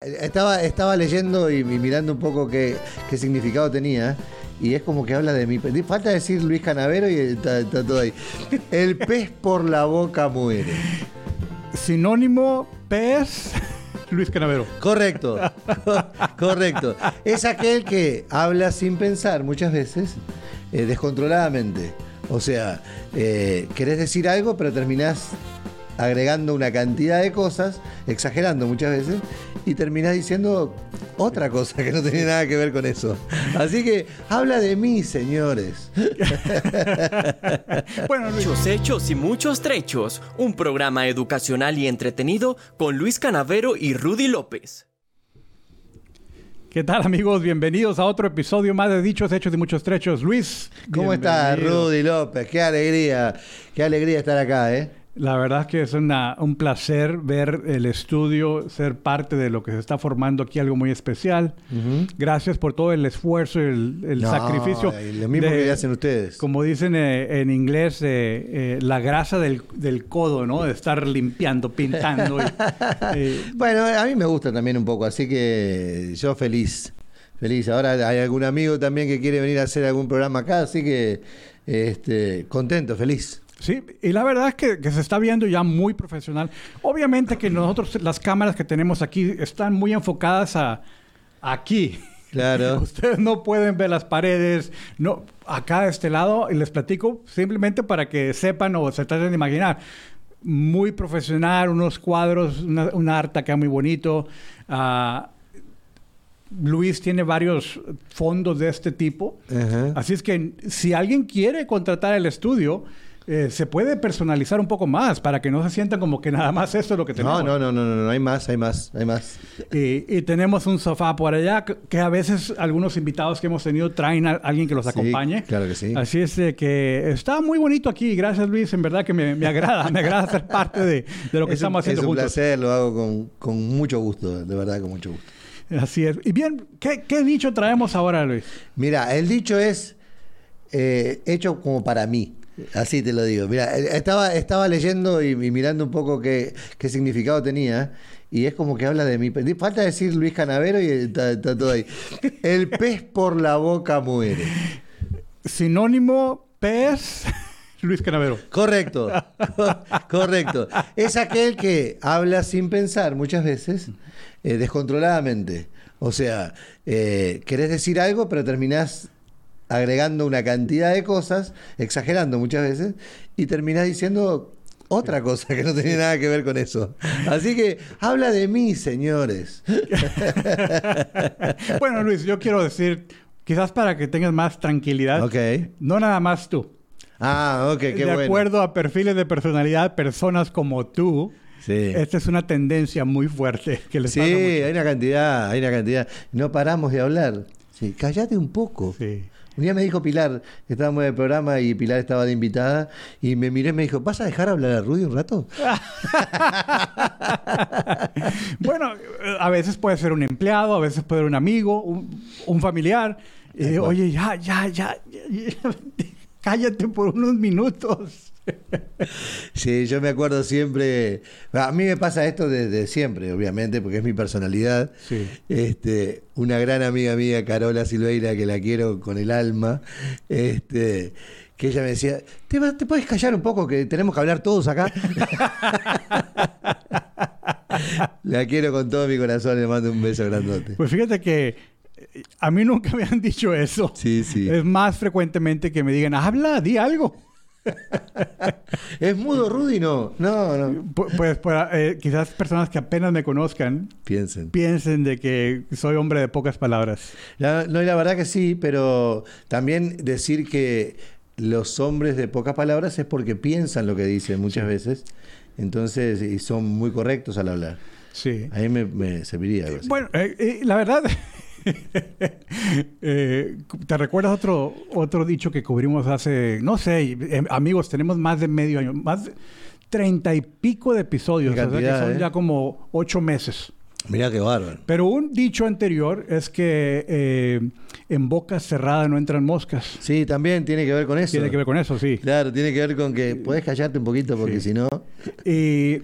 Estaba, estaba leyendo y, y mirando un poco qué, qué significado tenía. Y es como que habla de mi. Falta decir Luis Canavero y está, está todo ahí. El pez por la boca muere. Sinónimo pez Luis Canavero. Correcto, co- correcto. Es aquel que habla sin pensar muchas veces, eh, descontroladamente. O sea, eh, querés decir algo, pero terminás agregando una cantidad de cosas, exagerando muchas veces, y terminás diciendo otra cosa que no tiene nada que ver con eso. Así que habla de mí, señores. Bueno, Luis, Muchos hechos y muchos trechos. Un programa educacional y entretenido con Luis Canavero y Rudy López. ¿qué tal amigos? Bienvenidos a otro episodio más de Dichos, Hechos y Muchos Trechos. Luis. ¿Cómo estás. Rudy López? Qué alegría, qué alegría estar acá, ¿eh? La verdad es que es una- un placer ver el estudio, ser parte de lo que se está formando aquí, algo muy especial. Gracias por todo el esfuerzo y el, el No, sacrificio. lo mismo de- que hacen ustedes. Como dicen eh, en inglés, eh, eh, la grasa del, del codo, ¿no? De estar limpiando, pintando. y, Bueno, a mí me gusta también un poco, así que yo feliz, feliz. Ahora hay algún amigo también que quiere venir a hacer algún programa acá, así que este, contento, feliz. Sí, y la verdad es que, que se está viendo ya muy profesional. Obviamente que nosotros, las cámaras que tenemos aquí están muy enfocadas a aquí. Claro. Ustedes no pueden ver las paredes, no, acá de este lado, y les platico simplemente para que sepan o se traten de imaginar. Muy profesional, unos cuadros, una, un arte acá muy bonito. Ah, Luis tiene varios fondos de este tipo. Ajá. Así es que si alguien quiere contratar el estudio, eh, se puede personalizar un poco más para que no se sientan como que nada más esto es lo que tenemos. No, no, no, no, no, no, hay más, hay más, hay más. Y, y tenemos un sofá por allá que, a veces algunos invitados que hemos tenido traen a alguien que los Sí, acompañe. claro que sí. Así es de que está muy bonito aquí. Gracias Luis, en verdad que me, me agrada, me agrada ser parte de, de lo que es estamos un, haciendo es un juntos. placer, lo hago con, con mucho gusto, de verdad, con mucho gusto. Así es. Y bien, ¿qué, qué dicho traemos ahora Luis? Mira, el dicho es eh, hecho como para mí. Así te lo digo. Mira, eh, estaba, estaba leyendo y, y mirando un poco qué, qué significado tenía. Y es como que habla de mí. Falta decir Luis Canavero y está, está todo ahí. El pez por la boca muere. Sinónimo pez Luis Canavero. Correcto, co- correcto. Es aquel que habla sin pensar muchas veces, eh, descontroladamente. O sea, eh, querés decir algo, pero terminás agregando una cantidad de cosas, exagerando muchas veces, y terminás diciendo otra cosa que no tiene nada que ver con eso. Así que habla de mí, señores. Bueno, Luis, yo quiero decir, quizás para que tengas más tranquilidad, Ok. no nada más tú. Ah, ok, qué de bueno. acuerdo a perfiles de personalidad, personas como tú, Sí. esta es una tendencia muy fuerte que les Sí, hay una cantidad, hay una cantidad. No paramos de hablar. Sí, cállate un poco. Sí. Un día me dijo Pilar, que estábamos en el programa y Pilar estaba de invitada, y me miré y me dijo, ¿vas a dejar hablar a Rudy un rato? bueno, eh, a veces puede ser un empleado, a veces puede ser un amigo, un, un familiar. Cual. oye, ya, ya, ya, ya, ya, cállate por unos minutos. Sí, yo me acuerdo siempre, a mí me pasa esto desde siempre, obviamente, porque es mi personalidad. Sí. Este, una gran amiga mía, Carola Silveira, que la quiero con el alma, este, que ella me decía, ¿te, va- te puedes callar un poco que tenemos que hablar todos acá? la quiero con todo mi corazón, le mando un beso grandote. Pues fíjate que eh, a mí nunca me han dicho eso. Sí, sí. Es más frecuentemente que me digan, habla, di algo. ¿Es mudo Rudy? No, no, no. Pu- Pues para, eh, quizás personas que apenas me conozcan Piensen. piensen de que soy hombre de pocas palabras. La, no, y la verdad que sí, pero también decir que los hombres de pocas palabras es porque piensan lo que dicen muchas veces. Entonces, y son muy correctos al hablar. Sí. A mí me, me serviría algo así. Bueno, eh, eh, la verdad, eh, ¿te recuerdas otro, otro dicho que cubrimos hace, no sé, eh, amigos, tenemos más de medio año, más de treinta y pico de episodios, Qué o sea que son ¿eh? ya como ocho meses. Mirá qué bárbaro. Pero un dicho anterior es que eh, en boca cerrada no entran moscas. Sí, también tiene que ver con eso. Tiene que ver con eso, sí. Claro, tiene que ver con que podés callarte un poquito porque Sí. si no... Y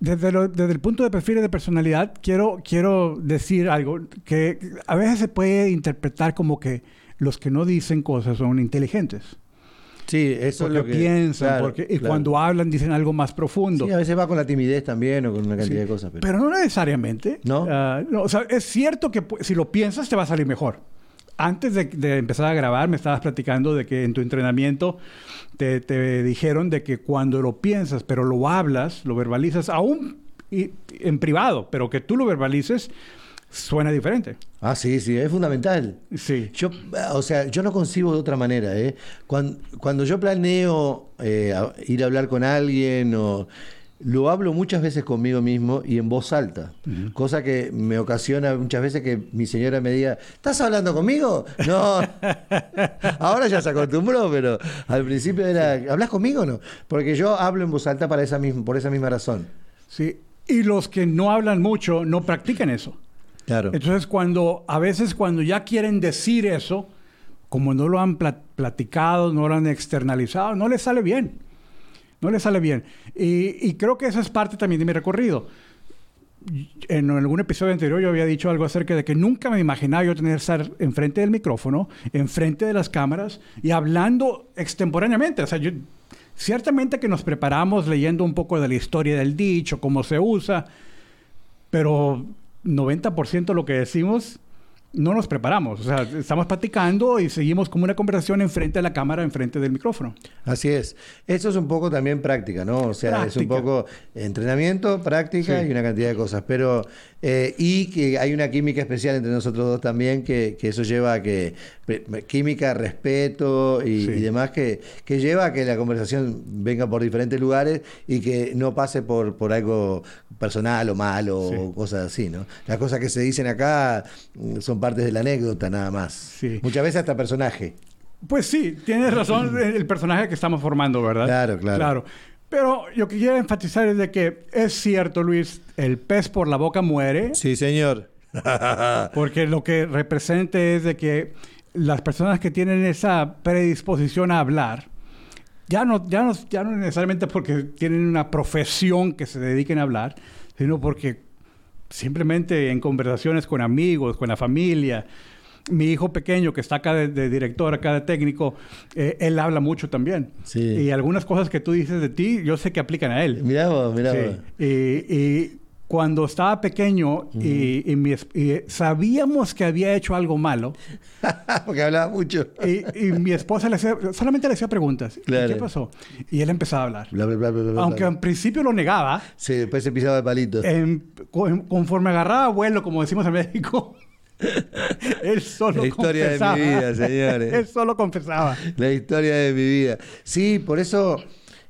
desde, lo- desde el punto de perfil de personalidad, quiero, quiero decir algo que a veces se puede interpretar como que los que no dicen cosas son inteligentes. Sí, eso porque es lo que piensan, claro, porque, y claro. cuando hablan dicen algo más profundo. Sí, a veces va con la timidez también o con una cantidad de cosas. Pero... Pero no necesariamente. ¿No? Ah, no, o sea, es cierto que si lo piensas te va a salir mejor. Antes de, de empezar a grabar me estabas platicando de que en tu entrenamiento te, te dijeron de que cuando lo piensas, pero lo hablas, lo verbalizas, aún y- en privado, pero que tú lo verbalices, suena diferente. Ah, sí, sí, es fundamental. Sí. Yo, o sea, yo no concibo de otra manera. ¿eh? Cuando, cuando yo planeo eh, ir a hablar con alguien o lo hablo muchas veces conmigo mismo y en voz alta, cosa que me ocasiona muchas veces que mi señora me diga, ¿estás hablando conmigo? No, ahora ya se acostumbró, pero al principio era, ¿hablas conmigo o no? Porque yo hablo en voz alta para esa misma, por esa misma razón. Sí. Y los que no hablan mucho no practican eso. Claro. Entonces, cuando a veces cuando ya quieren decir eso, como no lo han pla- platicado, no lo han externalizado, no les sale bien. No les sale bien. Y, creo que esa es parte también de mi recorrido. En algún episodio anterior yo había dicho algo acerca de que nunca me imaginaba yo tener que estar enfrente del micrófono, enfrente de las cámaras y hablando extemporáneamente. O sea, ciertamente que nos preparamos leyendo un poco de la historia del dicho, cómo se usa, pero 90% de lo que decimos no nos preparamos. O sea, estamos platicando y seguimos como una conversación enfrente de la cámara, enfrente del micrófono. Así es. Eso es un poco también práctica, ¿no? O sea, es un poco entrenamiento, práctica Sí. y una cantidad de cosas. Pero, eh, y que hay una química especial entre nosotros dos también, que, que eso lleva a que, química, respeto y, Sí. y demás, que, que lleva a que la conversación venga por diferentes lugares y que no pase por, por algo personal o malo Sí. o cosas así, ¿no? Las cosas que se dicen acá mm, son partes de la anécdota nada más. Sí. Muchas veces hasta personaje. Pues sí, tienes razón el personaje que estamos formando, ¿verdad? Claro, claro. Pero lo que quiero enfatizar es de que es cierto, Luis, el pez por la boca muere, Sí, señor. porque lo que representa es de que las personas que tienen esa predisposición a hablar, ya no, ya no, ya no necesariamente porque tienen una profesión que se dediquen a hablar, sino porque simplemente en conversaciones con amigos, con la familia, mi hijo pequeño que está acá de, de director, acá de técnico, eh, él habla mucho también. Sí. Y algunas cosas que tú dices de ti, yo sé que aplican a él. Mirá vos, mirá Sí. vos. Y, y cuando estaba pequeño y, y mi es- y sabíamos que había hecho algo malo, Porque hablaba mucho. y, mi esposa le hacía, solamente le hacía preguntas. ¿Y Claro. ¿Qué pasó? Y él empezaba a hablar. Bla, bla, bla, bla, bla, Aunque al principio lo negaba, Sí, después se pisaba de palito. en- con- conforme agarraba vuelo, como decimos en México, él solo La historia de mi vida, señores. él solo confesaba. La historia de mi vida. Sí, por eso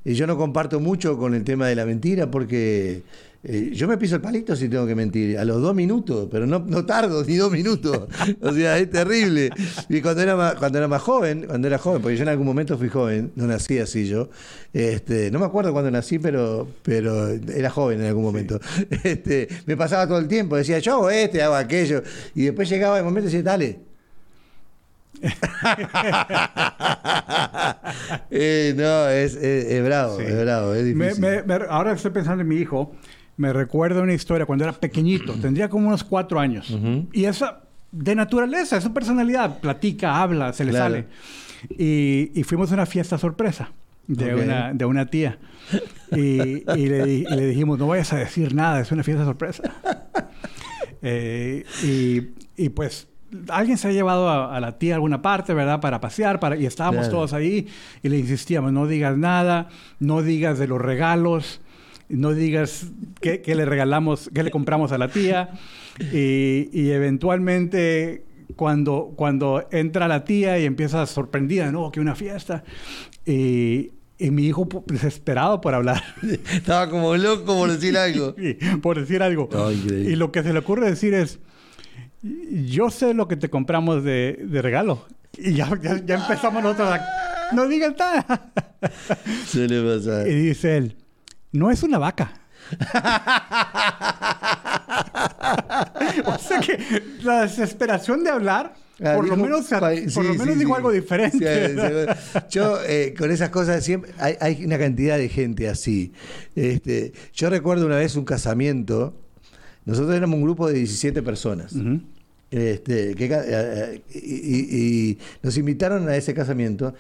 eh, yo no comparto mucho con el tema de la mentira, porque eh, yo me piso el palito si tengo que mentir, a los dos minutos, pero no, no tardo ni dos minutos. O sea, es terrible. Y cuando era, más, cuando era más joven, cuando era joven, porque yo en algún momento fui joven, no nací así yo, este, no me acuerdo cuándo nací, pero, pero era joven en algún momento. Este, me pasaba todo el tiempo, decía, yo hago este, hago aquello, y después llegaba el momento y decía, dale. Eh, no, es, es- es bravo, Sí. es bravo, es difícil. me- me- ahora estoy pensando en mi hijo. Me recuerda una historia cuando era pequeñito. tendría como unos cuatro años. Y esa, de naturaleza, es su personalidad. Platica, habla, se le Claro. sale. Y, y fuimos a una fiesta sorpresa de, una, de una tía. Y, y le, di- y le dijimos, no vayas a decir nada, es una fiesta sorpresa. Eh, y, y pues alguien se ha llevado a, a la tía a alguna parte, ¿verdad? Para pasear, para, y estábamos Claro. todos ahí y le insistíamos, no digas nada, no digas de los regalos, no digas qué, qué le regalamos, qué le compramos a la tía. Y, y eventualmente cuando, cuando entra la tía y empieza sorprendida, no, que una fiesta. Y, y mi hijo pu- desesperado por hablar. Estaba como loco por decir algo. Sí, por decir algo. Oh, y lo que se le ocurre decir es, yo sé lo que te compramos de, de regalo. Y ya, ya, ya empezamos nosotros a... No digas nada. Suele pasar. y dice él, no es una vaca. o sea que la desesperación de hablar Ah, por lo menos, por sí, lo sí, menos dijo sí. algo diferente. Yo, eh, con esas cosas, siempre hay, hay una cantidad de gente así. Este, yo recuerdo una vez un casamiento. Nosotros éramos un grupo de 17 personas. Este, que eh, eh, y, y- y nos invitaron a ese casamiento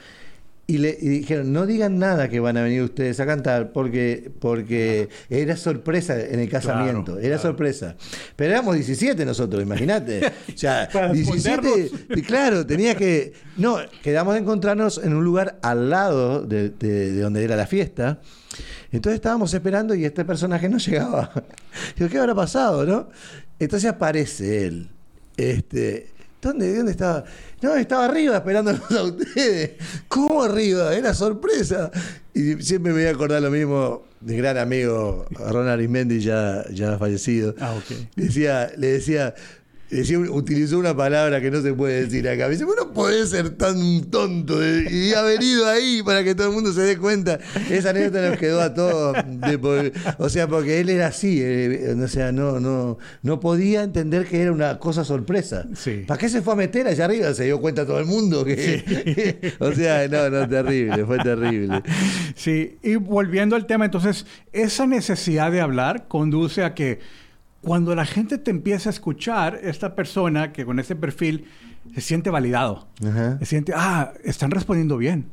y le y dijeron no digan nada que van a venir ustedes a cantar porque porque era sorpresa en el casamiento Claro, era claro. sorpresa pero éramos 17 nosotros imagínate. O sea Para 17 escondernos. y claro tenía que no quedamos de encontrarnos en un lugar al lado de, de- de donde era la fiesta. Entonces estábamos esperando y este personaje no llegaba. Digo qué habrá pasado no entonces aparece él este, ¿dónde, ¿Dónde estaba? No, estaba arriba esperándonos a ustedes. ¿Cómo arriba? Era sorpresa. Y siempre me voy a acordar lo mismo de gran amigo Ron Arismendi, ya, ya fallecido. Ah, ok. Decía, le decía, decía, utilizó una palabra que no se puede decir acá. Me dice, bueno, podés ser tan tonto de- y ha venido ahí para que todo el mundo se dé cuenta. Esa anécdota nos quedó a todos. de o sea, porque él era así. eh, o sea, no, no, no podía entender que era una cosa sorpresa. Sí. ¿Para qué se fue a meter allá arriba? Se dio cuenta todo el mundo que. o sea, no, no, terrible, fue terrible. Sí, y volviendo al tema, entonces, esa necesidad de hablar conduce a que cuando la gente te empieza a escuchar, esta persona que con ese perfil se siente validado, Ajá. se siente, ah, están respondiendo bien,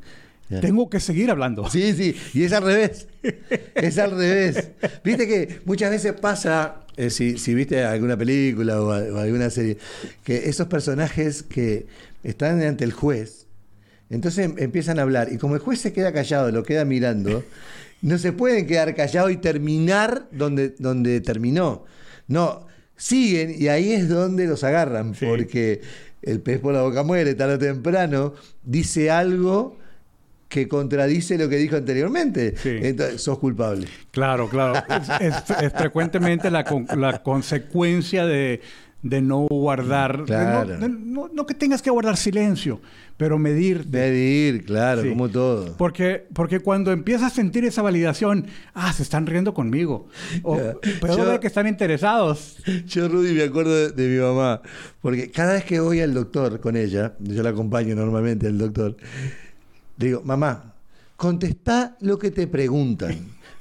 tengo que seguir hablando. Sí, sí, y es al revés. Es al revés. Viste que muchas veces pasa, eh, si, si viste alguna película o alguna serie, que esos personajes que están ante el juez, entonces em- empiezan a hablar, y como el juez se queda callado, lo queda mirando, no se pueden quedar callados y terminar donde, donde terminó. No, siguen y ahí es donde los agarran, Sí. porque el pez por la boca muere, tarde o temprano, dice algo que contradice lo que dijo anteriormente. Sí. Entonces, sos culpable. Claro, claro. Es, es- es frecuentemente la, con- la consecuencia de, de no guardar, de Claro. no, de no- no que tengas que guardar silencio, pero medirte. Medir, claro, Sí. como todo. Porque, porque cuando empiezas a sentir esa validación, ah, se están riendo conmigo. O puedo Yo- ver que están interesados. Yo, Rudy, me acuerdo de, de mi mamá, porque cada vez que voy al doctor con ella, yo la acompaño normalmente al doctor, le digo, mamá, contestá lo que te preguntan.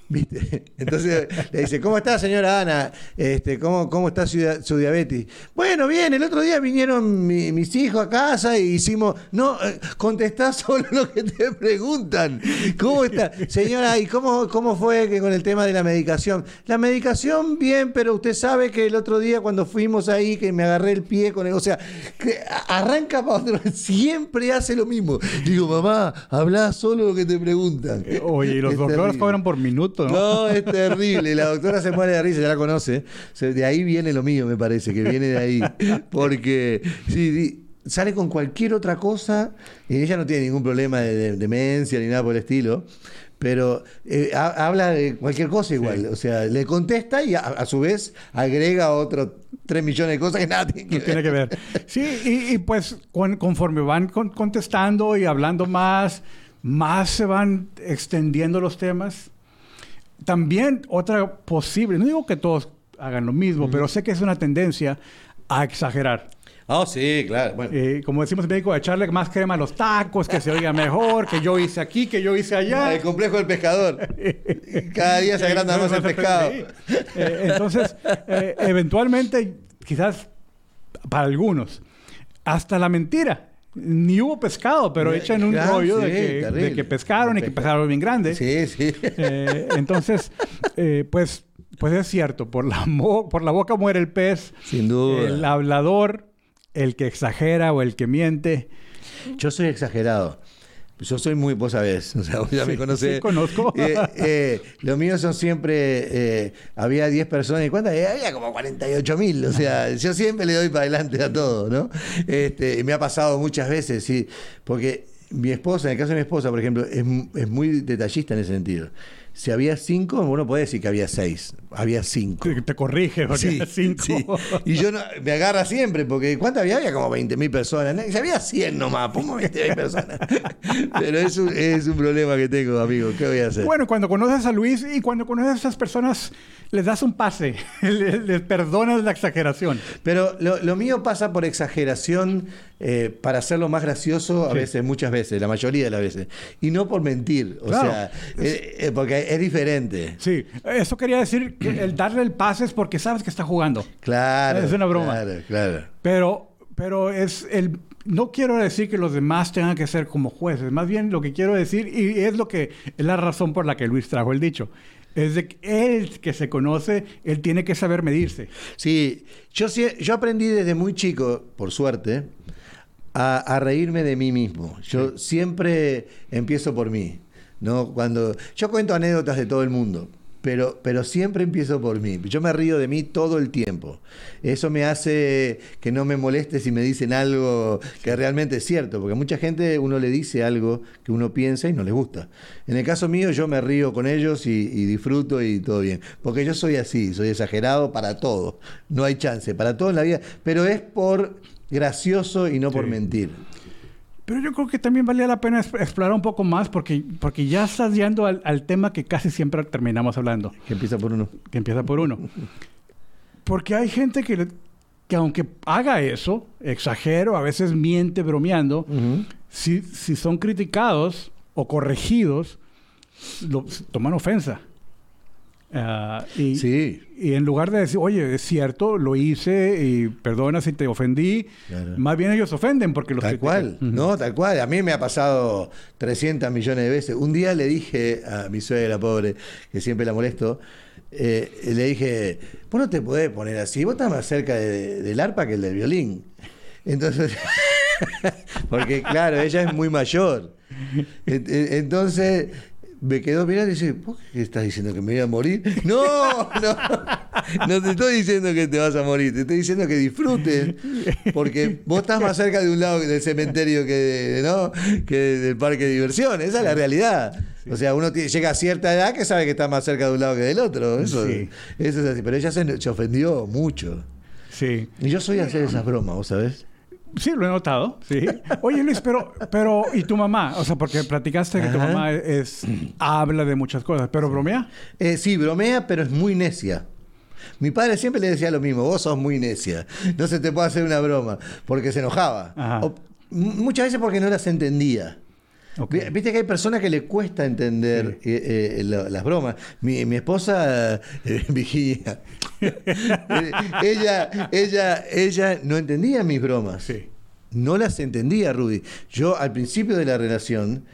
¿Viste? Entonces le dice, ¿cómo está señora Ana? Este, ¿cómo, ¿Cómo está su, dia- su diabetes? Bueno, bien, el otro día vinieron mi- mis hijos a casa y hicimos... No, eh, contestá solo lo que te preguntan. ¿Cómo está? Señora, ¿y cómo, cómo fue que con el tema de la medicación? La medicación, bien, pero usted sabe que el otro día cuando fuimos ahí, que me agarré el pie con el... O sea, que arranca para otro... Siempre hace lo mismo. Digo, mamá, habla solo lo que te preguntan. Eh, Oye, y los Es doctores cobran por minuto, ¿no? No, es terrible. La doctora se muere de risa, ya la conoce. De ahí viene lo mío, me parece, que viene de ahí. Porque sí, sale con cualquier otra cosa y ella no tiene ningún problema de, de- demencia ni nada por el estilo. Pero eh, ha- habla de cualquier cosa igual. O sea, le contesta y a, a su vez agrega otro 3 millones de cosas que nada que tiene que ver. Sí, y, y pues con- conforme van con- contestando y hablando más, más se van extendiendo los temas. También otra posible, no digo que todos hagan lo mismo, pero sé que es una tendencia a exagerar. Ah, sí, claro. Bueno. Eh, como decimos en México, a echarle más crema a los tacos, que se oiga mejor, que yo hice aquí, que yo hice allá. El complejo del pescador. Cada día se agranda más el pescado. Sí. Eh, entonces, eh, eventualmente, quizás para algunos, hasta la mentira. Ni hubo pescado, pero echan un claro, rollo de, que, terrible. de que pescaron y que Pesca- pescaron bien grande. Sí, sí. Eh, entonces, eh, pues, pues es cierto, por la, mo- por la boca muere el pez. Sin duda. El hablador, el que exagera o el que miente. Yo soy exagerado. Yo soy muy, vos sabés, o sea, vos ya me Sí, conocés. sí, conozco. Eh, eh, lo mío son siempre, eh, había 10 personas y cuántas, Eh, había como 48 mil, o sea, yo siempre le doy para adelante a todo, ¿no? Este, me ha pasado muchas veces, sí, porque mi esposa, en el caso de mi esposa, por ejemplo, es, es muy detallista en ese sentido. Si había cinco, uno puede decir que había seis. Había cinco. Te, te corrige, porque Sí, cinco. sí. Y yo no- me agarra siempre, porque ¿cuántas había? Había como 20 mil personas. ¿no? Si había 100 nomás, pongo 20 mil personas. Pero es un, es un problema que tengo, amigo. ¿Qué voy a hacer? Bueno, cuando conoces a Luis y cuando conoces a esas personas, les das un pase, les, les perdonas la exageración. Pero lo, lo mío pasa por exageración eh, para hacerlo más gracioso a veces, muchas veces, la mayoría de las veces. Y no por mentir. O Claro. sea, eh, eh, porque es diferente. Sí, eso quería decir que el darle el pase es porque sabes que está jugando. Claro. Es una broma. Claro, claro. Pero, pero es el. No quiero decir que los demás tengan que ser como jueces. Más bien lo que quiero decir, y es lo que es la razón por la que Luis trajo el dicho, es de que él que se conoce, él tiene que saber medirse. Sí, yo, yo aprendí desde muy chico, por suerte, a, a reírme de mí mismo. Yo siempre empiezo por mí. ¿No? Cuando, yo cuento anécdotas de todo el mundo, pero, pero siempre empiezo por mí. Yo me río de mí todo el tiempo. Eso me hace que no me moleste si me dicen algo que realmente es cierto, porque mucha gente uno le dice algo que uno piensa y no le gusta. En el caso mío yo me río con ellos y, y disfruto y todo bien, porque yo soy así, soy exagerado para todo. No hay chance, para todo en la vida, pero es por gracioso y no por mentir. Pero yo creo que también valía la pena explorar un poco más porque, porque ya estás yendo al, al tema que casi siempre terminamos hablando, Que empieza por uno. que empieza por uno. Porque hay gente que, que aunque haga eso, exagero, a veces miente bromeando, si, si son criticados o corregidos, lo, toman ofensa. Ah, y, Sí. y en lugar de decir, oye, es cierto, lo hice y perdona si te ofendí, Claro. más bien ellos ofenden porque los Tal critican. cual, no, tal cual. A mí me ha pasado 300 millones de veces. Un día le dije a mi suegra pobre, que siempre la molesto, eh, le dije, vos no te podés poner así, vos estás más cerca de- del arpa que el del violín. Entonces, porque claro, ella es muy mayor. En- en- Entonces me quedó mirando y dice, ¿vos qué estás diciendo que me voy a morir? No, no, no te estoy diciendo que te vas a morir, te estoy diciendo que disfrutes, porque vos estás más cerca de un lado del cementerio que, de- ¿no? que del parque de diversiones, esa es la realidad. O sea, uno llega a cierta edad que sabe que está más cerca de un lado que del otro, eso, Sí. eso es así, pero ella se, se ofendió mucho. Sí. Y yo soy de hacer esas bromas, ¿vos sabés? Sí, lo he notado, sí. Oye, Luis, pero, pero, ¿y tu mamá? O sea, porque platicaste que tu mamá es, habla de muchas cosas, pero bromea. Eh, sí, bromea, pero es muy necia. Mi padre siempre le decía lo mismo, vos sos muy necia, no se te puede hacer una broma, porque se enojaba. Ajá. O- m- muchas veces porque no las entendía. Viste que hay personas que le cuesta entender eh, eh, lo- las bromas. Mi, mi esposa, eh, Virginia, eh, ella, ella, ella no entendía mis bromas. Sí. No las entendía, Rudy. Yo al principio de la relación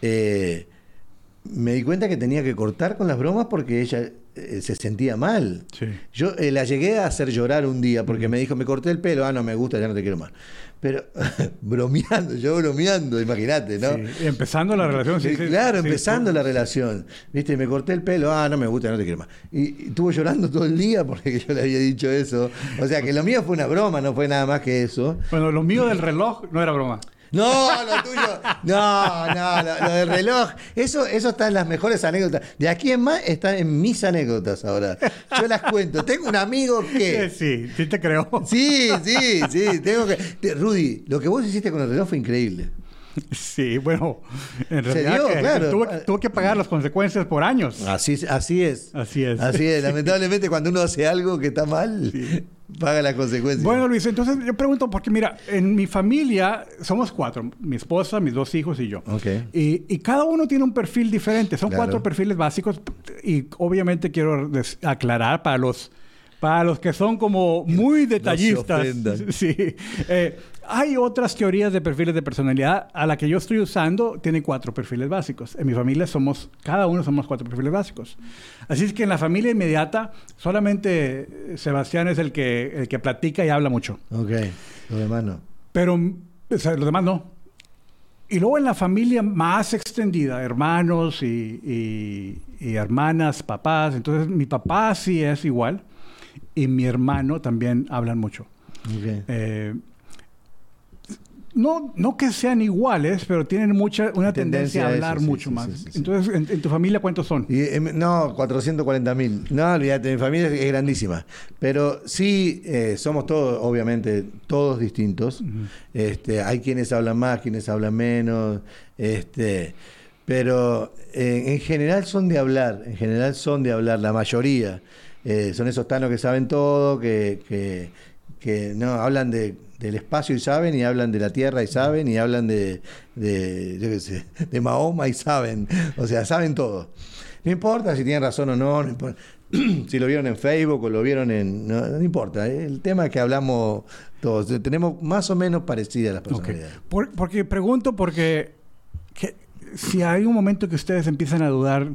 me di cuenta que tenía que cortar con las bromas porque ella se sentía mal. Sí. Yo eh, la llegué a hacer llorar un día porque me dijo, me corté el pelo, ah, no me gusta, ya no te quiero más. Pero bromeando, yo bromeando, imagínate, ¿no? Sí, Empezando la relación, sí, Eh, sí, claro, empezando la relación. Viste, me corté el pelo, ah, no me gusta, no te quiero más. Y, y estuvo llorando todo el día porque yo le había dicho eso. O sea, que lo mío fue una broma, no fue nada más que eso. Bueno, lo mío del reloj no era broma. No, lo tuyo. No, no, lo, lo del reloj. Eso, eso está en las mejores anécdotas. De aquí en más está en mis anécdotas ahora. Yo las cuento. Tengo un amigo que. Sí, sí te creo. Sí, sí, sí. Tengo que. Rudy, lo que vos hiciste con el reloj fue increíble. Sí, bueno, en Se realidad dio, que claro. tuvo, tuvo que pagar las consecuencias por años. Así, así es. Así es. Así es. Lamentablemente, cuando uno hace algo que está mal, paga las consecuencias. Bueno, Luis, entonces yo pregunto, porque mira, en mi familia somos cuatro, mi esposa, mis dos hijos y yo. Ok. Y, y cada uno tiene un perfil diferente, son Claro. cuatro perfiles básicos y obviamente quiero aclarar para los, para los que son como muy detallistas. ofendan. Sí. Eh, hay otras teorías de perfiles de personalidad. A la que yo estoy usando tiene cuatro perfiles básicos. En mi familia somos, cada uno somos cuatro perfiles básicos. Así es que en la familia inmediata solamente eh, Sebastián es el que, el que platica y habla mucho. Ok, lo demás no. Pero o sea, los demás no. Y luego en la familia más extendida, hermanos y, y- y hermanas, papás. Entonces mi papá sí es igual y mi hermano también hablan mucho. Ok. Eh, no, no que sean iguales, pero tienen mucha, una tendencia, Tendencia a a eso, hablar mucho sí, más. sí, sí, sí. Entonces, en, en tu familia cuántos son? Y, em, no, 440 mil. No, olvídate, mi familia es grandísima. Pero sí, eh, somos todos, obviamente, todos distintos. este, hay quienes hablan más, quienes hablan menos. Este, pero eh, en general son de hablar, en general son de hablar, la mayoría. Eh, son esos tanos que saben todo, que, que, que no hablan de, del espacio y saben, y hablan de la tierra y saben, y hablan de, de, yo qué sé, de Mahoma y saben. O sea, saben todo. No importa si tienen razón o no, no importa. si lo vieron en Facebook o lo vieron en... No, no importa, ¿eh? el tema es que hablamos todos. Tenemos más o menos parecidas las personalidades. Por- porque pregunto porque que- si hay un momento que ustedes empiezan a dudar,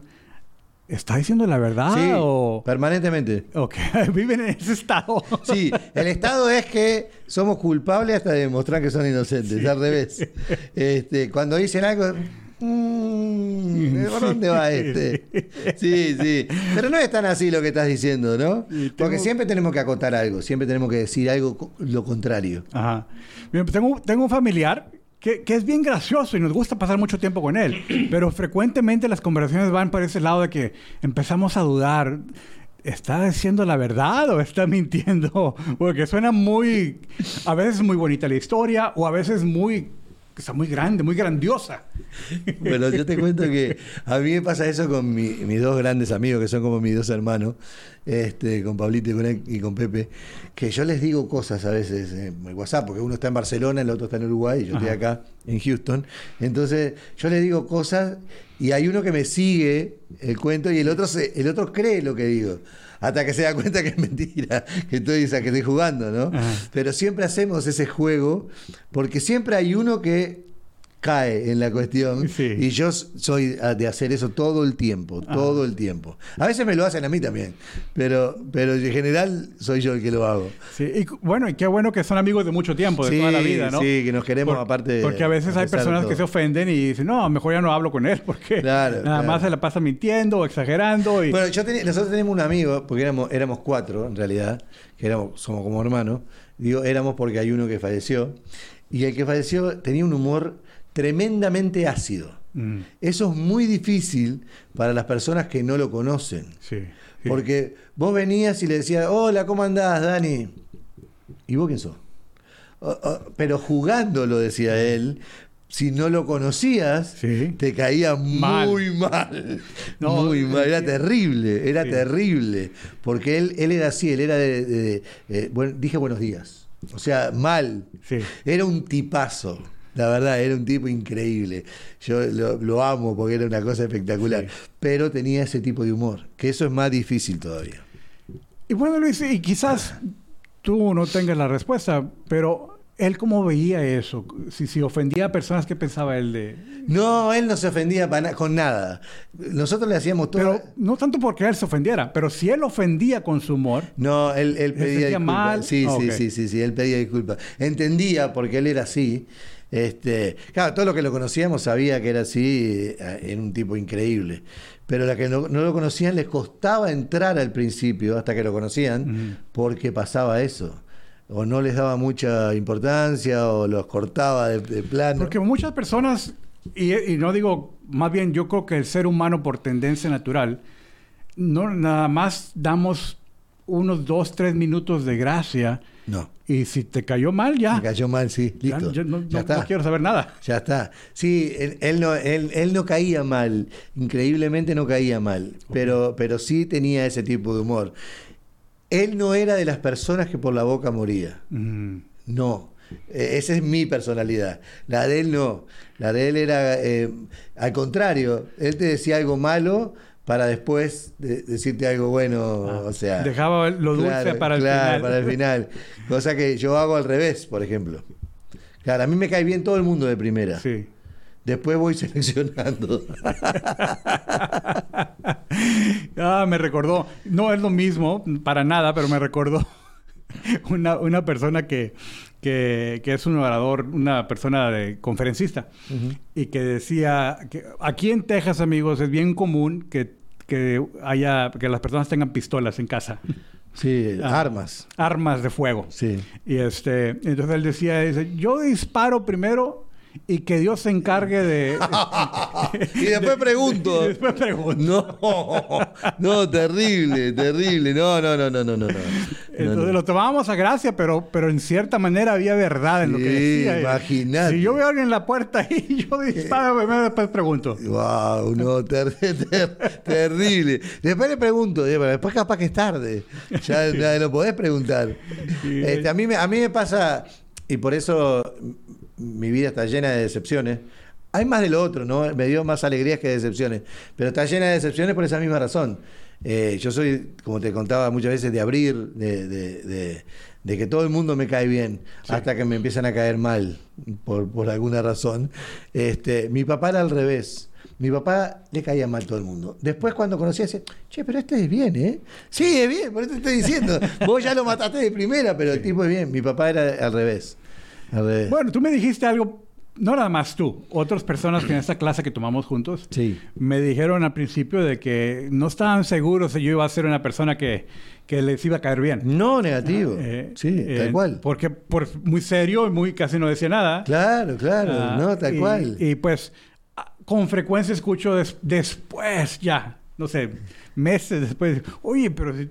¿está diciendo la verdad Sí, o...? permanentemente. Ok, viven en ese estado. Sí, el estado es que somos culpables hasta de demostrar que son inocentes, al revés. Este, cuando dicen algo, mm, ¿por dónde va este? Sí, sí. Pero no es tan así lo que estás diciendo, ¿no? Porque siempre tenemos que acotar algo, siempre tenemos que decir algo lo contrario. Ajá. Bien, tengo, tengo un familiar que, que es bien gracioso y nos gusta pasar mucho tiempo con él, pero frecuentemente las conversaciones van por ese lado de que empezamos a dudar. ¿Está diciendo la verdad o está mintiendo? Porque suena muy... A veces muy bonita la historia o a veces muy... Está muy grande, muy grandiosa. Bueno, yo te cuento que a mí me pasa eso con mi- mis dos grandes amigos, que son como mis dos hermanos, este, con Pablito y con, él- y con Pepe, que yo les digo cosas a veces en WhatsApp, porque uno está en Barcelona, el otro está en Uruguay, y yo estoy acá en Houston. Entonces, yo les digo cosas y hay uno que me sigue el cuento y el otro, se, el otro cree lo que digo. Hasta que se da cuenta que es mentira, que o sea, que estoy jugando, ¿no? Ajá. Pero siempre hacemos ese juego, porque siempre hay uno que cae en la cuestión Sí. y yo soy ah, de hacer eso todo el tiempo, Ah. todo el tiempo. A veces me lo hacen a mí también, pero, pero en general soy yo el que lo hago. Sí, y bueno, y qué bueno que son amigos de mucho tiempo, de Sí, toda la vida, ¿no? sí, que nos queremos Por- aparte. Porque a veces hay personas que se ofenden y dicen, no, mejor ya no hablo con él porque Claro, nada claro. más se la pasa mintiendo o exagerando. Y... Bueno, yo tenía- nosotros tenemos un amigo, porque éramos, éramos cuatro en realidad, que éramos, somos como hermanos. Digo, éramos porque hay uno que falleció. Y el que falleció tenía un humor tremendamente ácido. Mm, Eso es muy difícil para las personas que no lo conocen. sí, sí. Porque vos venías y le decías, hola, ¿cómo andás, Dani? ¿Y vos quién sos? "Oh, oh", pero jugando, lo decía él, si no lo conocías, Sí. te caía muy mal. No, muy mal, era sí. terrible, era Sí. terrible. Porque él, él era así, él era de... de- de- eh, bueno, dije buenos días. O sea, mal. Sí. Era un tipazo. La verdad, era un tipo increíble. Yo lo, lo amo porque era una cosa espectacular. Sí. Pero tenía ese tipo de humor, que eso es más difícil todavía. Y bueno, Luis, y quizás tú no tengas la respuesta, pero él cómo veía eso, si, si ofendía a personas, ¿qué pensaba él de...? No, él no se ofendía na- con nada. Nosotros le hacíamos todo. Pero no tanto porque él se ofendiera, pero si él ofendía con su humor, No, él, él ¿Le pedía disculpas. Sí, sí, sí, sí, sí, él pedía disculpas. Entendía porque él era así. Este, claro, todos los que lo conocíamos sabía que era así, eh, era un tipo increíble. Pero la que no, no lo conocían les costaba entrar al principio, hasta que lo conocían, porque pasaba eso. O no les daba mucha importancia, o los cortaba de, de plano. Porque muchas personas, y, y no digo, más bien yo creo que el ser humano por tendencia natural, no nada más damos unos dos, tres minutos de gracia No, y si te cayó mal ya, me cayó mal, sí, listo. ya no, ya no- está. no quiero saber nada. Ya está. Sí, él, él no, él, él no caía mal. Increíblemente no caía mal. Pero, pero sí tenía ese tipo de humor. Él no era de las personas que por la boca moría. Mm, No. Eh, Esa es mi personalidad. La de él no. La de él era eh, al contrario. Él te decía algo malo para después de- decirte algo bueno. ah, o sea, dejaba lo dulce Claro, para el claro, final. para el final. Cosa que yo hago al revés, por ejemplo. Claro, a mí me cae bien todo el mundo de primera. Sí. Después voy seleccionando. Ah, me recordó. No es lo mismo, para nada, pero me recordó una, una persona que, que, que es un orador, una persona de conferencista, y que decía que aquí en Texas, amigos, es bien común que, que haya que las personas tengan pistolas en casa. Sí, Ah. armas. armas de fuego. Sí. Y este, entonces él decía, dice, yo disparo primero y que Dios se encargue de... Y después pregunto. y después pregunto. No, no, terrible, terrible. No, no, no, no, no, no. Entonces No, no. lo tomábamos a gracia, pero, pero en cierta manera había verdad en lo que decía. imagínate. Si yo veo a alguien en la puerta y yo disparo primero, después pregunto. Wow, no, ter- ter- terrible. Después le pregunto, eh, después capaz que es tarde. Ya, ya no podés preguntar. Sí. Este, a, mí me, a mí me pasa, y por eso mi vida está llena de decepciones. Hay más de lo otro, ¿no? Me dio más alegrías que decepciones. Pero está llena de decepciones por esa misma razón. Eh, yo soy, como te contaba muchas veces, de abrir, de, de- de- de que todo el mundo me cae bien, hasta que me empiezan a caer mal, por, por alguna razón. Este, mi papá era al revés. Mi papá le caía mal todo el mundo. Después cuando conocía, decía, che, pero este es bien, ¿eh? Sí, es bien, por eso te estoy diciendo. Vos ya lo mataste de primera, pero el tipo es bien. Mi papá era al revés. Al revés. Bueno, tú me dijiste algo, no nada más tú, otras personas que en esta clase que tomamos juntos Sí. me dijeron al principio de que no estaban seguros si yo iba a ser una persona que, que les iba a caer bien. No, negativo. Eh, sí, eh, tal cual. Porque por muy serio y muy casi no decía nada. Claro, claro, Ah, no, tal y- cual. Y pues ah, con frecuencia escucho des- después ya, no sé, meses después, oye, pero si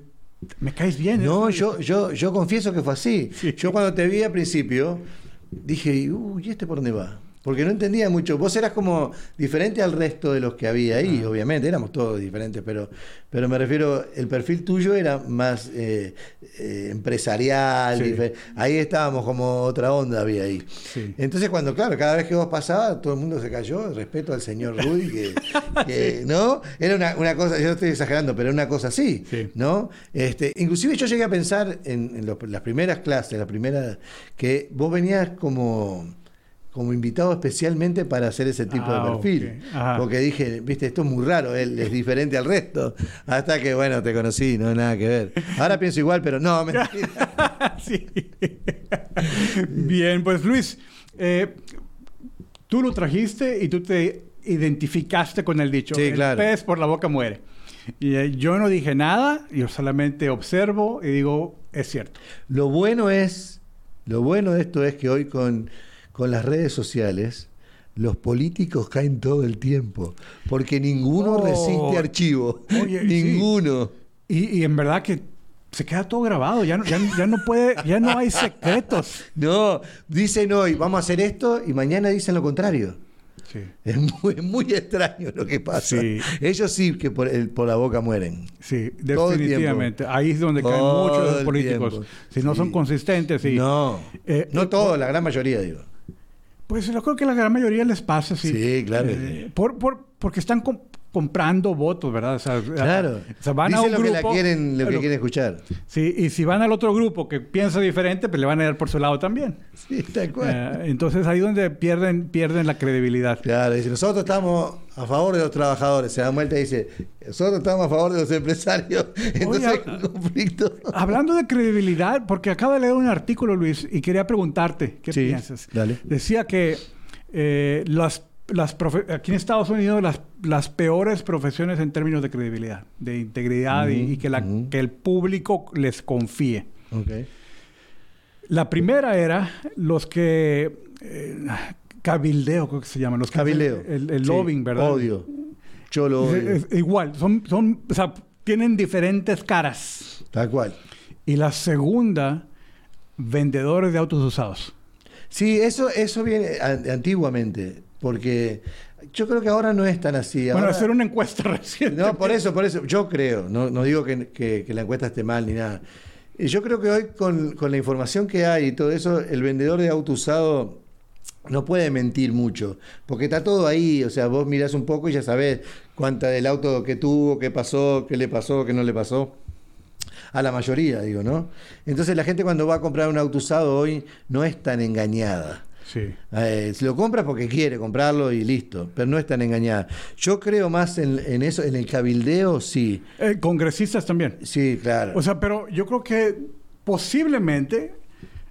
me caes bien. No, ¿eh?". yo, yo, yo confieso que fue así. Sí. Yo cuando te vi al principio, dije, uy, ¿y este por dónde va? Porque no entendía mucho. Vos eras como diferente al resto de los que había ahí, Ah. obviamente, éramos todos diferentes, pero, pero me refiero, el perfil tuyo era más eh, eh, empresarial. Sí. Ahí estábamos como otra onda había ahí. Sí. Entonces, cuando, claro, cada vez que vos pasabas, todo el mundo se cayó, respeto al señor Rudy, que, que, ¿no? Era una, una cosa, yo no estoy exagerando, pero era una cosa así, Sí. ¿no? Este, inclusive yo llegué a pensar en, en los- las primeras clases, la primera, que vos venías como, como invitado especialmente para hacer ese tipo Ah, de perfil. ok. Ajá. Porque dije, viste, esto es muy raro, él es diferente al resto. Hasta que, bueno, te conocí, no nada que ver. Ahora pienso igual, pero no, mentira. sí. Bien, pues Luis, eh, tú lo trajiste y tú te identificaste con el dicho. Sí, el claro. pez por la boca muere. Y eh, yo no dije nada, yo solamente observo y digo, es cierto. Lo bueno es, lo bueno de esto es que hoy con, con las redes sociales, los políticos caen todo el tiempo, porque ninguno Oh. resiste archivo, Oye, sí. ninguno. Y, y en verdad que se queda todo grabado, ya no, ya, ya no puede, ya no hay secretos. No, dicen hoy, vamos a hacer esto, y mañana dicen lo contrario. Sí. Es muy, extraño lo que pasa. Sí. Ellos sí que por, el- por la boca mueren. Sí, definitivamente. Ahí es donde caen Todo muchos los políticos. Si no son consistentes, sí. No, Eh, no eh, todos, la gran mayoría, digo. Pues yo creo que la gran mayoría les pasa, sí. Sí, claro Eh, por, por, porque están comprando votos, ¿verdad? O sea, Claro. o sea, van a Dicen un lo que la quieren, lo que Lo- quieren escuchar. Sí, y si van al otro grupo que piensa diferente, pues le van a dar por su lado también. Sí, tal cual. Eh, entonces ahí donde pierden, pierden la credibilidad. Claro, dice, nosotros estamos a favor de los trabajadores. Se da vuelta y dice, nosotros estamos a favor de los empresarios. Entonces Oye, hay un conflicto. Hablando de credibilidad, porque acabo de leer un artículo, Luis, y quería preguntarte, ¿qué Sí, piensas? dale. Decía que eh, las, las aquí en Estados Unidos las, las peores profesiones en términos de credibilidad, de integridad y, que, la- que el público les confíe. La primera era los que... eh, cabildeo, creo que se llaman. Los que Cabildeo. El, el Sí, lobbying, ¿verdad? Odio. Yo lo odio. Es- es igual, son, son, o sea, tienen diferentes caras. Tal cual. Y la segunda, vendedores de autos usados. Sí, eso, eso viene an- antiguamente. Porque yo creo que ahora no es tan así. Bueno, hacer una encuesta reciente. No, por eso, por eso. Yo creo, no, no digo que, que- que la encuesta esté mal ni nada. Y Yo creo que hoy con, con la información que hay y todo eso, el vendedor de auto usado no puede mentir mucho, porque está todo ahí, o sea, vos mirás un poco y ya sabés cuánta del auto que tuvo, qué pasó, qué le pasó, qué no le pasó. A la mayoría, digo, ¿no? Entonces la gente cuando va a comprar un auto usado hoy no es tan engañada. Sí. Eh, lo compra porque quiere comprarlo y listo, pero no es tan engañada. Yo creo más en, en eso, en el cabildeo, sí. Eh, congresistas también. Sí, claro. O sea, pero yo creo que posiblemente,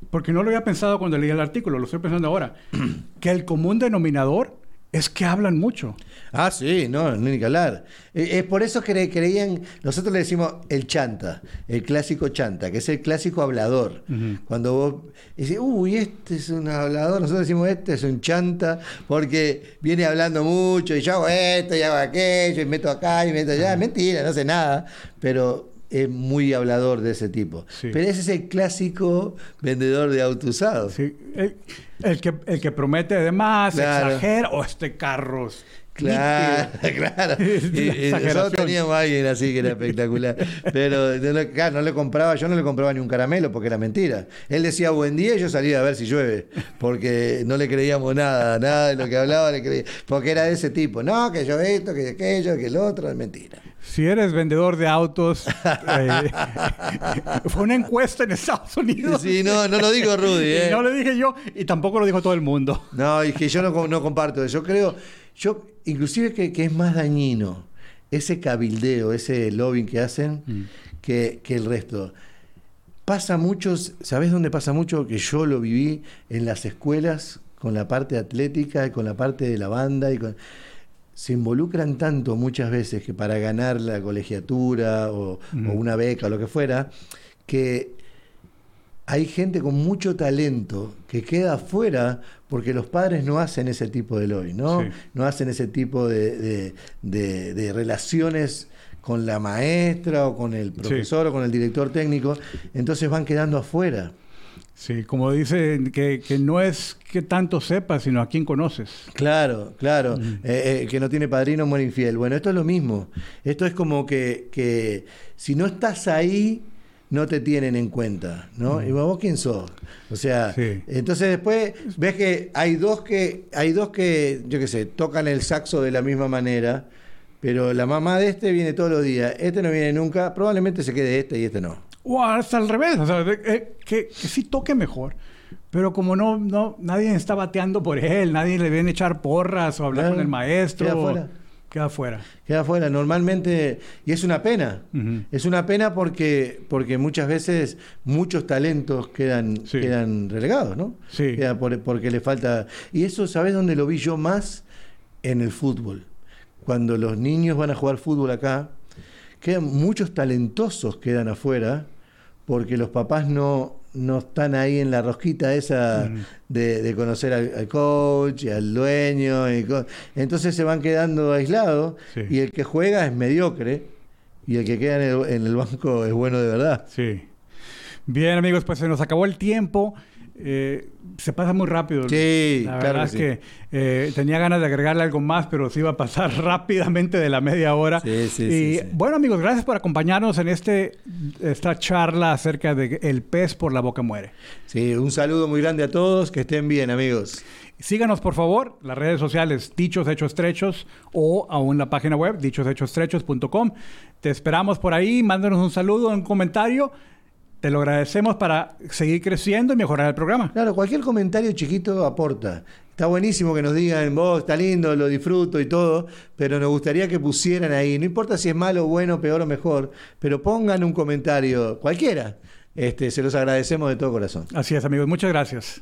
porque no lo había pensado cuando leí el artículo, lo estoy pensando ahora, que el común denominador es que hablan mucho. Ah, sí, no, no hay que hablar. Eh, Es por eso que cre- creían, nosotros le decimos el chanta, el clásico chanta, que es el clásico hablador. Cuando vos decís, uy, este es un hablador, nosotros decimos, este es un chanta, porque viene hablando mucho, y yo hago esto, y hago aquello, y meto acá, y meto allá. Mentira, no sé nada, pero es muy hablador de ese tipo. Sí. Pero ese es el clásico vendedor de auto usados. Sí, el, el que, el que promete de más, Claro. exagera, o este carro. Claro, claro. Nosotros teníamos a alguien así que era espectacular. Pero no, le- claro, no le compraba, yo no le compraba ni un caramelo porque era mentira. Él decía buen día y yo salía a ver si llueve. Porque no le creíamos nada, nada de lo que hablaba le creía. Porque era de ese tipo. No, que yo esto, que aquello, que el otro, es mentira. Si eres vendedor de autos, eh, fue una encuesta en Estados Unidos. Sí, no, no lo digo Rudy, ¿eh? no lo dije yo y tampoco lo dijo todo el mundo. No, y que yo no, no comparto. Yo creo, yo inclusive que, que es más dañino ese cabildeo, ese lobbying que hacen que, que el resto. Pasa mucho, ¿sabés dónde pasa mucho? Que yo lo viví en las escuelas con la parte atlética y con la parte de la banda y con... Se involucran tanto muchas veces que para ganar la colegiatura o, o una beca o lo que fuera, que hay gente con mucho talento que queda afuera porque los padres no hacen ese tipo de lobby, ¿no? Sí. No hacen ese tipo de, de- de- de relaciones con la maestra o con el profesor o con el director técnico, entonces van quedando afuera. Sí, como dicen, que, que no es que tanto sepas, sino a quién conoces. Claro, claro. Eh, eh, que no tiene padrino muere infiel. Bueno, esto es lo mismo. Esto es como que, que si no estás ahí, no te tienen en cuenta, ¿no? Y vos quién sos. O sea, Sí. entonces después ves que hay dos que, hay dos que, yo qué sé, tocan el saxo de la misma manera, pero la mamá de este viene todos los días, este no viene nunca, probablemente se quede este y este no. O hasta al revés, o sea, de- eh, que, que sí toque mejor. Pero como no, no, nadie está bateando por él, nadie le viene a echar porras o hablar Claro, con el maestro. queda fuera. Queda fuera. Queda afuera. Normalmente, y es una pena. Es una pena porque, porque muchas veces muchos talentos quedan, Sí. quedan relegados, ¿no? Sí. Queda por- porque le falta. Y eso, ¿sabes dónde lo vi yo más? En el fútbol. Cuando los niños van a jugar fútbol acá, quedan muchos talentosos quedan afuera porque los papás no, no están ahí en la rosquita esa Mm. de, de conocer al, al coach y al dueño. y co- entonces se van quedando aislados Sí. y el que juega es mediocre y el que queda en el, en el banco es bueno de verdad. Sí. Bien, amigos, pues se nos acabó el tiempo. Eh, se pasa muy rápido. Sí, La claro verdad que es que eh, tenía ganas de agregarle algo más, pero se iba a pasar rápidamente de la media hora. Sí, sí, y bueno, amigos, gracias por acompañarnos en este esta charla acerca de el pez por la boca muere. Sí, un saludo muy grande a todos, que estén bien amigos. Síganos, por favor, las redes sociales Dichos Hechos Trechos o aún la página web dichoshechos.com. Te esperamos por ahí, mándanos un saludo, un comentario. Te lo agradecemos para seguir creciendo y mejorar el programa. Claro, cualquier comentario chiquito aporta. Está buenísimo que nos digan, vos, está lindo, lo disfruto y todo, pero nos gustaría que pusieran ahí, no importa si es malo, bueno, peor o mejor, pero pongan un comentario, cualquiera. Este, se los agradecemos de todo corazón. Así es, amigos. Muchas gracias.